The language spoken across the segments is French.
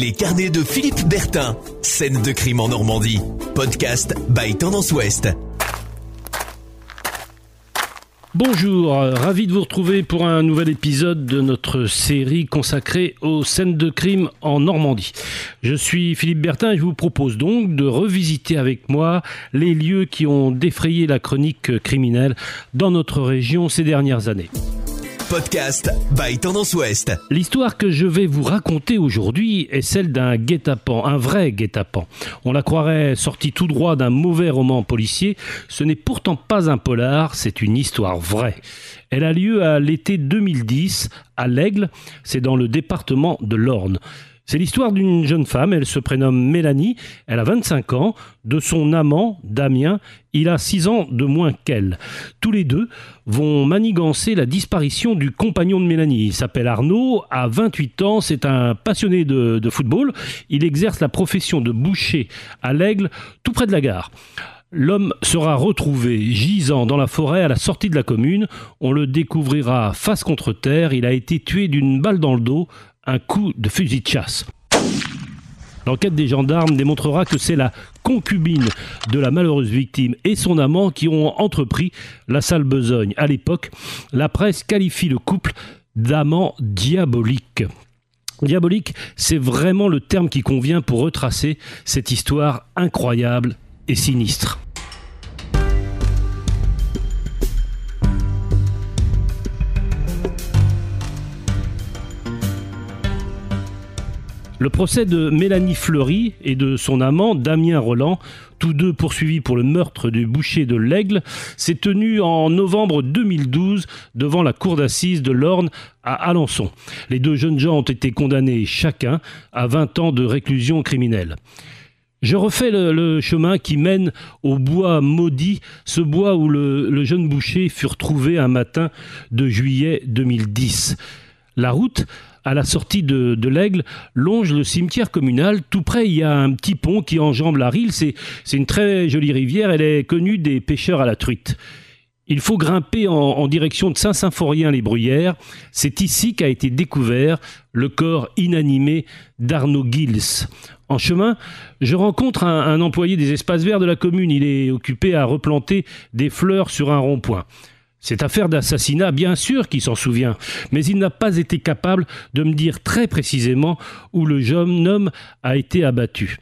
Les carnets de Philippe Bertin. Scène de crime en Normandie. Podcast by Tendance Ouest. Bonjour, ravi de vous retrouver pour un nouvel épisode de notre série consacrée aux scènes de crime en Normandie. Je suis Philippe Bertin et je vous propose donc de revisiter avec moi les lieux qui ont défrayé la chronique criminelle dans notre région ces dernières années podcast by Tendance Ouest. L'histoire que je vais vous raconter aujourd'hui est celle d'un guet-apens, un vrai guet-apens. On la croirait sortie tout droit d'un mauvais roman policier. Ce n'est pourtant pas un polar, c'est une histoire vraie. Elle a lieu à l'été 2010 à l'Aigle, c'est dans le département de l'Orne. C'est l'histoire d'une jeune femme, elle se prénomme Mélanie, elle a 25 ans, de son amant, Damien, il a 6 ans de moins qu'elle. Tous les deux vont manigancer la disparition du compagnon de Mélanie. Il s'appelle Arnaud, a 28 ans, c'est un passionné de, de football, il exerce la profession de boucher à l'Aigle, tout près de la gare. L'homme sera retrouvé gisant dans la forêt à la sortie de la commune. On le découvrira face contre terre. Il a été tué d'une balle dans le dos un coup de fusil de chasse. L'enquête des gendarmes démontrera que c'est la concubine de la malheureuse victime et son amant qui ont entrepris la sale besogne. À l'époque, la presse qualifie le couple d'amant diabolique. Diabolique, c'est vraiment le terme qui convient pour retracer cette histoire incroyable et sinistre. Le procès de Mélanie Fleury et de son amant Damien Roland, tous deux poursuivis pour le meurtre du boucher de l'Aigle, s'est tenu en novembre 2012 devant la cour d'assises de l'Orne à Alençon. Les deux jeunes gens ont été condamnés chacun à 20 ans de réclusion criminelle. Je refais le, chemin qui mène au bois maudit, ce bois où le, jeune boucher fut retrouvé un matin de juillet 2010. La route à la sortie de, l'Aigle, longe le cimetière communal. Tout près, il y a un petit pont qui enjambe la Rille. C'est, une très jolie rivière. Elle est connue des pêcheurs à la truite. Il faut grimper en, direction de Saint-Symphorien-les-Bruyères. C'est ici qu'a été découvert le corps inanimé d'Arnaud Gils. En chemin, je rencontre un, un employé des espaces verts de la commune. Il est occupé à replanter des fleurs sur un rond-point. Cette affaire d'assassinat, bien sûr qu'il s'en souvient, mais il n'a pas été capable de me dire très précisément où le jeune homme a été abattu.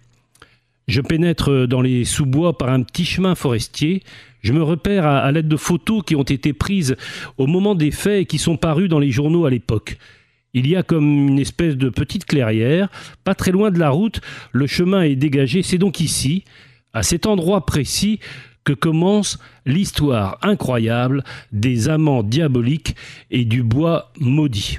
Je pénètre dans les sous-bois par un petit chemin forestier. Je me repère à, l'aide de photos qui ont été prises au moment des faits et qui sont parues dans les journaux à l'époque. Il y a comme une espèce de petite clairière, pas très loin de la route, le chemin est dégagé, c'est donc ici, à cet endroit précis, que commence l'histoire incroyable des amants diaboliques et du bois maudit.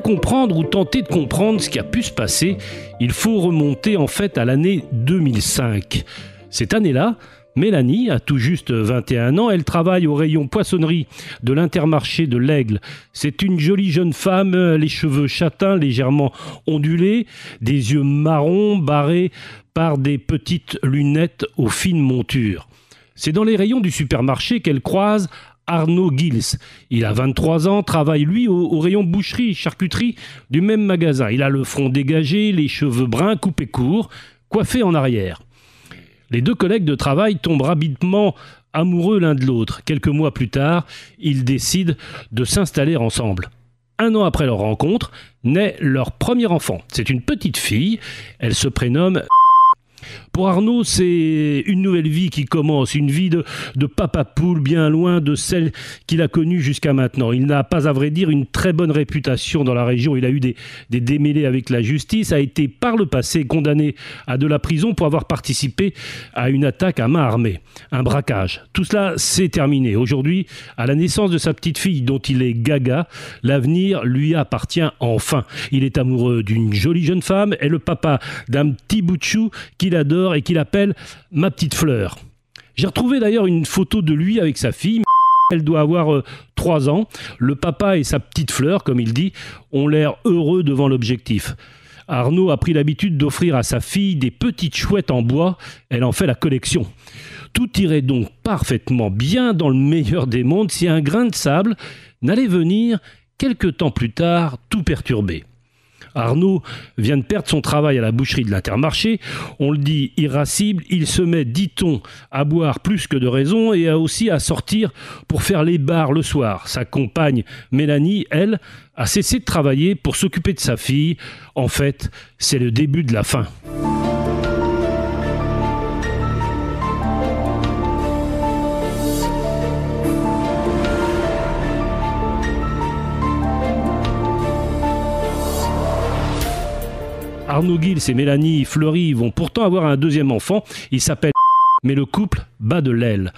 Comprendre ou tenter de comprendre ce qui a pu se passer, il faut remonter en fait à l'année 2005. Cette année-là, Mélanie a tout juste 21 ans, elle travaille au rayon poissonnerie de l'intermarché de l'Aigle. C'est une jolie jeune femme, les cheveux châtains légèrement ondulés, des yeux marrons barrés par des petites lunettes aux fines montures. C'est dans les rayons du supermarché qu'elle croise Arnaud Gils. Il a 23 ans, travaille lui au, rayon boucherie, charcuterie du même magasin. Il a le front dégagé, les cheveux bruns coupés courts, coiffés en arrière. Les deux collègues de travail tombent rapidement amoureux l'un de l'autre. Quelques mois plus tard, ils décident de s'installer ensemble. Un an après leur rencontre, naît leur premier enfant. C'est une petite fille, elle se prénomme pour Arnaud, c'est une nouvelle vie qui commence, une vie de, papa poule bien loin de celle qu'il a connue jusqu'à maintenant. Il n'a pas, à vrai dire, une très bonne réputation dans la région. Il a eu des, des démêlés avec la justice, a été par le passé condamné à de la prison pour avoir participé à une attaque à main armée, un braquage. Tout cela, c'est terminé. Aujourd'hui, à la naissance de sa petite fille, dont il est gaga, l'avenir lui appartient enfin. Il est amoureux d'une jolie jeune femme et le papa d'un petit bout de chou qu'il adore et qu'il appelle ma petite fleur. J'ai retrouvé d'ailleurs une photo de lui avec sa fille elle doit avoir 3 ans. Le papa et sa petite fleur, comme il dit, ont l'air heureux devant l'objectif. Arnaud a pris l'habitude d'offrir à sa fille des petites chouettes en bois, elle en fait la collection. Tout irait donc parfaitement bien dans le meilleur des mondes si un grain de sable n'allait venir quelque temps plus tard tout perturber. Arnaud vient de perdre son travail à la boucherie de l'Intermarché. On le dit irascible, il se met, dit-on, à boire plus que de raison et a aussi à sortir pour faire les bars le soir. Sa compagne Mélanie, elle, a cessé de travailler pour s'occuper de sa fille. En fait, c'est le début de la fin. Arnaud Gilles et Mélanie Fleury vont pourtant avoir un deuxième enfant. Il s'appelle mais le couple bat de l'aile.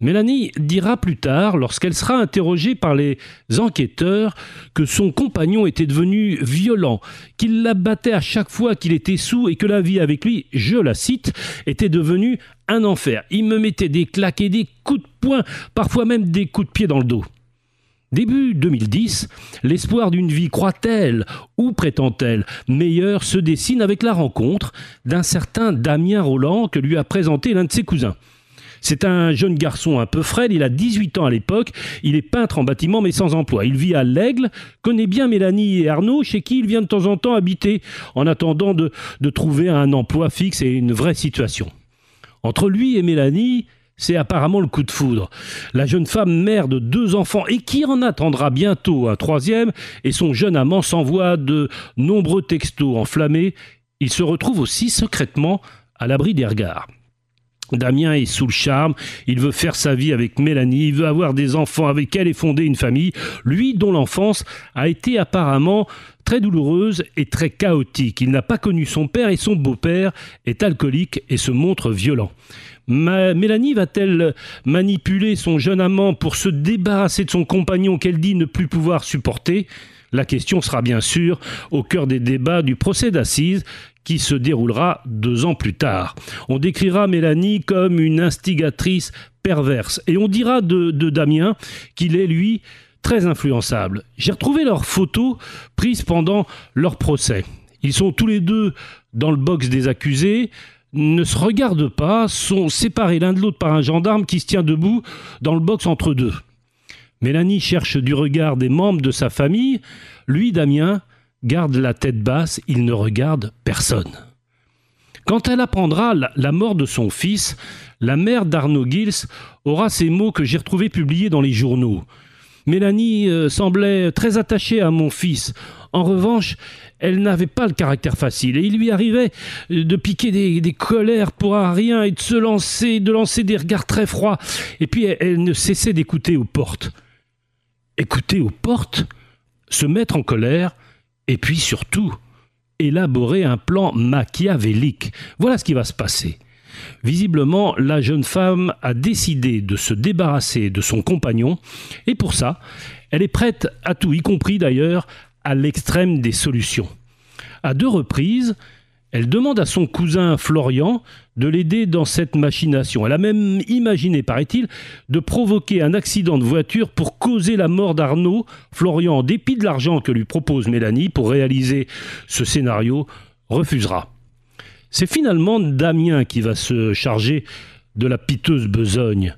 Mélanie dira plus tard, lorsqu'elle sera interrogée par les enquêteurs, que son compagnon était devenu violent, qu'il la battait à chaque fois qu'il était sous et que la vie avec lui, je la cite, était devenue un enfer. Il me mettait des claques et des coups de poing, parfois même des coups de pied dans le dos. Début 2010, l'espoir d'une vie croit-elle ou prétend-elle meilleure se dessine avec la rencontre d'un certain Damien Roland que lui a présenté l'un de ses cousins. C'est un jeune garçon un peu frêle, il a 18 ans à l'époque, il est peintre en bâtiment mais sans emploi. Il vit à l'Aigle, connaît bien Mélanie et Arnaud, chez qui il vient de temps en temps habiter, en attendant de, de trouver un emploi fixe et une vraie situation. Entre lui et Mélanie, c'est apparemment le coup de foudre. La jeune femme mère de deux enfants et qui en attendra bientôt un troisième et son jeune amant s'envoie de nombreux textos enflammés. Il se retrouve aussi secrètement à l'abri des regards. Damien est sous le charme, il veut faire sa vie avec Mélanie, il veut avoir des enfants avec elle et fonder une famille, lui dont l'enfance a été apparemment très douloureuse et très chaotique. Il n'a pas connu son père et son beau-père est alcoolique et se montre violent. Mélanie va-t-elle manipuler son jeune amant pour se débarrasser de son compagnon qu'elle dit ne plus pouvoir supporter? La question sera bien sûr au cœur des débats du procès d'assises qui se déroulera deux ans plus tard. On décrira Mélanie comme une instigatrice perverse et on dira de, Damien qu'il est, lui, très influençable. J'ai retrouvé leurs photos prises pendant leur procès. Ils sont tous les deux dans le box des accusés, ne se regardent pas, sont séparés l'un de l'autre par un gendarme qui se tient debout dans le box entre deux. Mélanie cherche du regard des membres de sa famille, lui, Damien, garde la tête basse, il ne regarde personne. Quand elle apprendra la mort de son fils, la mère d'Arnaud Gils aura ces mots que j'ai retrouvés publiés dans les journaux. Mélanie euh, semblait très attachée à mon fils. En revanche, elle n'avait pas le caractère facile et il lui arrivait de piquer des, colères pour rien et de se lancer, de lancer des regards très froids. Et puis elle, ne cessait d'écouter aux portes. Écouter aux portes, se mettre en colère et puis surtout élaborer un plan machiavélique. Voilà ce qui va se passer. Visiblement, la jeune femme a décidé de se débarrasser de son compagnon, et pour ça, elle est prête à tout, y compris d'ailleurs à l'extrême des solutions. À deux reprises, elle demande à son cousin Florian de l'aider dans cette machination. Elle a même imaginé, paraît-il, de provoquer un accident de voiture pour causer la mort d'Arnaud. Florian, en dépit de l'argent que lui propose Mélanie pour réaliser ce scénario, refusera. C'est finalement Damien qui va se charger de la piteuse besogne.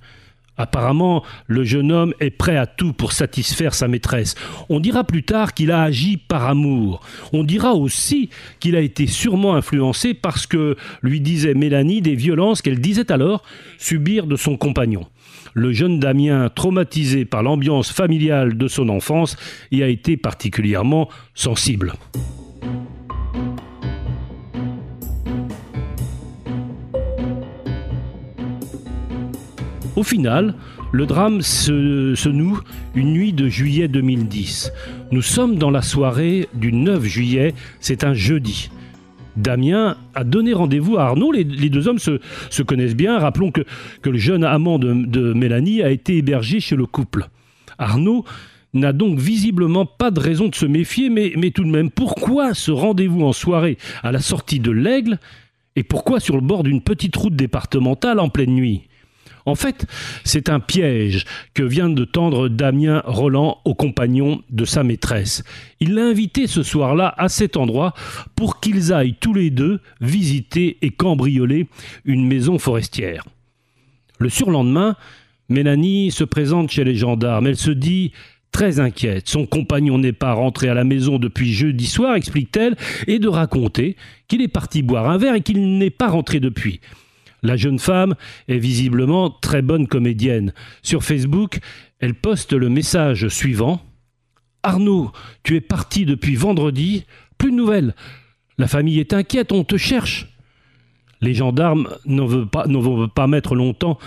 Apparemment, le jeune homme est prêt à tout pour satisfaire sa maîtresse. On dira plus tard qu'il a agi par amour. On dira aussi qu'il a été sûrement influencé parce que lui disait Mélanie des violences qu'elle disait alors subir de son compagnon. Le jeune Damien, traumatisé par l'ambiance familiale de son enfance, y a été particulièrement sensible. Au final, le drame se, noue une nuit de juillet 2010. Nous sommes dans la soirée du 9 juillet, c'est un jeudi. Damien a donné rendez-vous à Arnaud. Les, deux hommes se, connaissent bien. Rappelons que, le jeune amant de, Mélanie a été hébergé chez le couple. Arnaud n'a donc visiblement pas de raison de se méfier, mais, mais tout de même, pourquoi ce rendez-vous en soirée à la sortie de l'Aigle et pourquoi sur le bord d'une petite route départementale en pleine nuit? En fait, c'est un piège que vient de tendre Damien Roland au compagnon de sa maîtresse. Il l'a invité ce soir-là à cet endroit pour qu'ils aillent tous les deux visiter et cambrioler une maison forestière. Le surlendemain, Mélanie se présente chez les gendarmes. Elle se dit très inquiète. Son compagnon n'est pas rentré à la maison depuis jeudi soir, explique-t-elle, et de raconter qu'il est parti boire un verre et qu'il n'est pas rentré depuis. La jeune femme est visiblement très bonne comédienne. Sur Facebook, elle poste le message suivant. Arnaud, tu es parti depuis vendredi, plus de nouvelles. La famille est inquiète, on te cherche. Les gendarmes n'en vont pas, pas mettre longtemps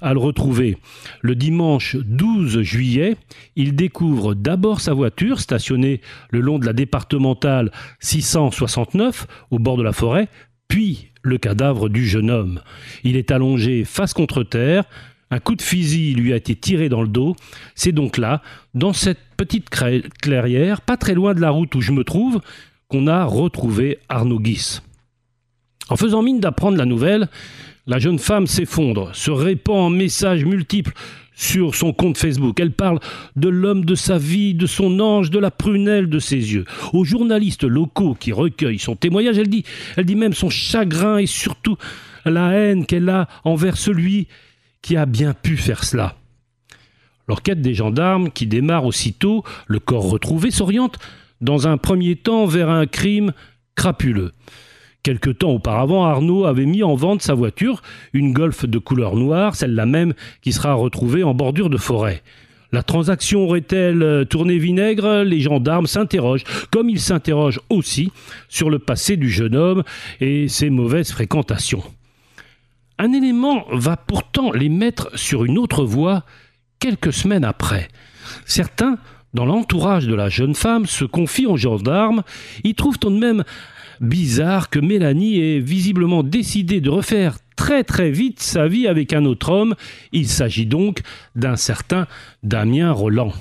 à le retrouver. Le dimanche 12 juillet, il découvre d'abord sa voiture stationnée le long de la départementale 669 au bord de la forêt, puis le cadavre du jeune homme. Il est allongé face contre terre, un coup de fusil lui a été tiré dans le dos. C'est donc là, dans cette petite clairière, pas très loin de la route où je me trouve, qu'on a retrouvé Arnaud Guis. En faisant mine d'apprendre la nouvelle, la jeune femme s'effondre, se répand en messages multiples sur son compte Facebook. Elle parle de l'homme de sa vie, de son ange, de la prunelle de ses yeux. Aux journalistes locaux qui recueillent son témoignage, elle dit, même son chagrin et surtout la haine qu'elle a envers celui qui a bien pu faire cela. L'enquête des gendarmes, qui démarre aussitôt, le corps retrouvé, s'oriente dans un premier temps vers un crime crapuleux. Quelque temps auparavant, Arnaud avait mis en vente sa voiture, une Golf de couleur noire, celle-là même qui sera retrouvée en bordure de forêt. La transaction aurait-elle euh, tourné vinaigre? Les gendarmes s'interrogent, comme ils s'interrogent aussi sur le passé du jeune homme et ses mauvaises fréquentations. Un élément va pourtant les mettre sur une autre voie quelques semaines après. Certains, dans l'entourage de la jeune femme, se confient aux gendarmes, y trouvent tout de même bizarre que Mélanie ait visiblement décidé de refaire très très vite sa vie avec un autre homme. Il s'agit donc d'un certain Damien Roland.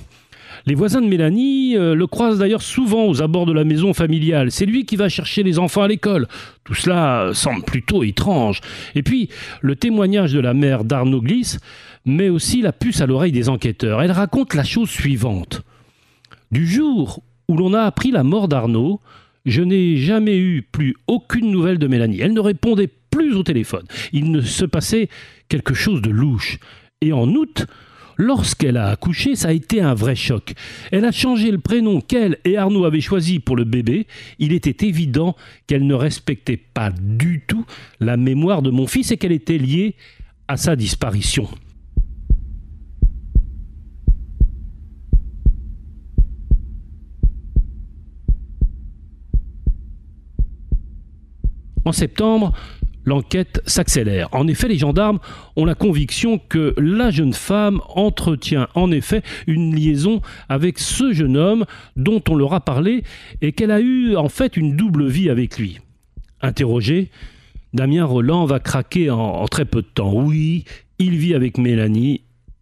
Les voisins de Mélanie euh, le croisent d'ailleurs souvent aux abords de la maison familiale. C'est lui qui va chercher les enfants à l'école. Tout cela semble plutôt étrange. Et puis, le témoignage de la mère d'Arnaud Glisse met aussi la puce à l'oreille des enquêteurs. Elle raconte la chose suivante. Du jour où l'on a appris la mort d'Arnaud, je n'ai jamais eu plus aucune nouvelle de Mélanie. Elle ne répondait plus au téléphone. Il ne se passait quelque chose de louche. Et en août, lorsqu'elle a accouché, ça a été un vrai choc. Elle a changé le prénom qu'elle et Arnaud avaient choisi pour le bébé. Il était évident qu'elle ne respectait pas du tout la mémoire de mon fils et qu'elle était liée à sa disparition. En septembre, l'enquête s'accélère. En effet, les gendarmes ont la conviction que la jeune femme entretient en effet une liaison avec ce jeune homme dont on leur a parlé et qu'elle a eu en fait une double vie avec lui. Interrogé, Damien Roland va craquer en, très peu de temps. Oui, il vit avec Mélanie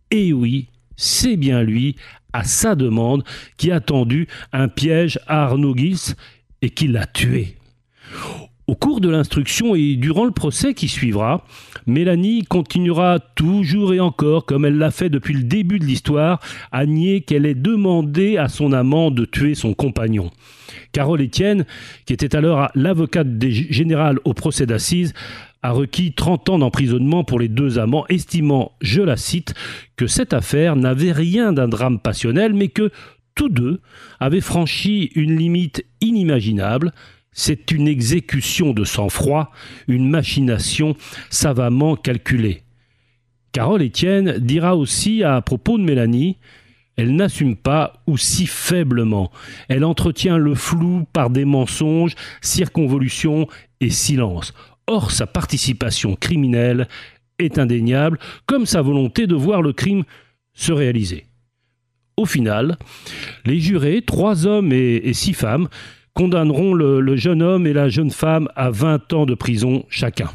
et oui, c'est bien lui, à sa demande, qui a tendu un piège à Arnaud Guis et qui l'a tué. Au cours de l'instruction et durant le procès qui suivra, Mélanie continuera toujours et encore, comme elle l'a fait depuis le début de l'histoire, à nier qu'elle ait demandé à son amant de tuer son compagnon. Carole Etienne, qui était alors l'avocate générale au procès d'assises, a requis 30 ans d'emprisonnement pour les deux amants, estimant, je la cite, que cette affaire n'avait rien d'un drame passionnel, mais que tous deux avaient franchi une limite inimaginable, c'est une exécution de sang-froid, une machination savamment calculée. Carole Etienne dira aussi à propos de Mélanie elle n'assume pas ou si faiblement. Elle entretient le flou par des mensonges, circonvolutions et silence. Or, sa participation criminelle est indéniable, comme sa volonté de voir le crime se réaliser. Au final, les jurés, trois hommes et, six femmes, condamneront le, jeune homme et la jeune femme à 20 ans de prison chacun.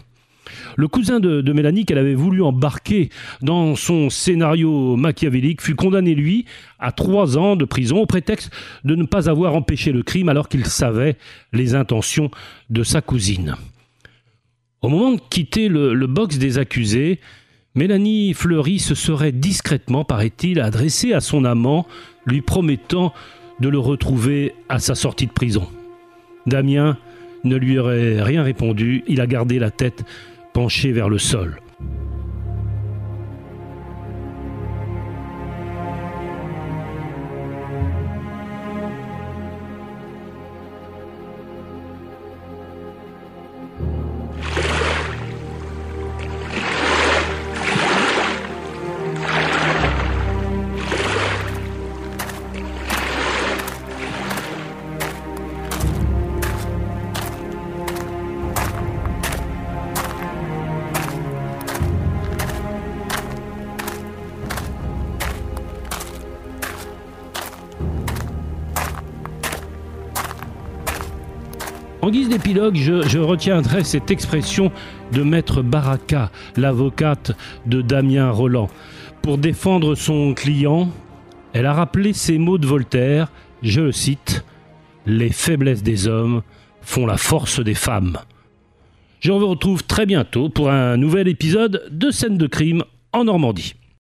Le cousin de, Mélanie, qu'elle avait voulu embarquer dans son scénario machiavélique, fut condamné, lui, à trois ans de prison au prétexte de ne pas avoir empêché le crime alors qu'il savait les intentions de sa cousine. Au moment de quitter le, le box des accusés, Mélanie Fleury se serait discrètement, paraît-il, adressée à son amant, lui promettant de le retrouver à sa sortie de prison. Damien ne lui aurait rien répondu, il a gardé la tête penchée vers le sol. En guise d'épilogue, je, retiendrai cette expression de maître Baraka, l'avocate de Damien Roland. Pour défendre son client, elle a rappelé ces mots de Voltaire, je le cite, Les faiblesses des hommes font la force des femmes. Je vous retrouve très bientôt pour un nouvel épisode de Scène de crime en Normandie.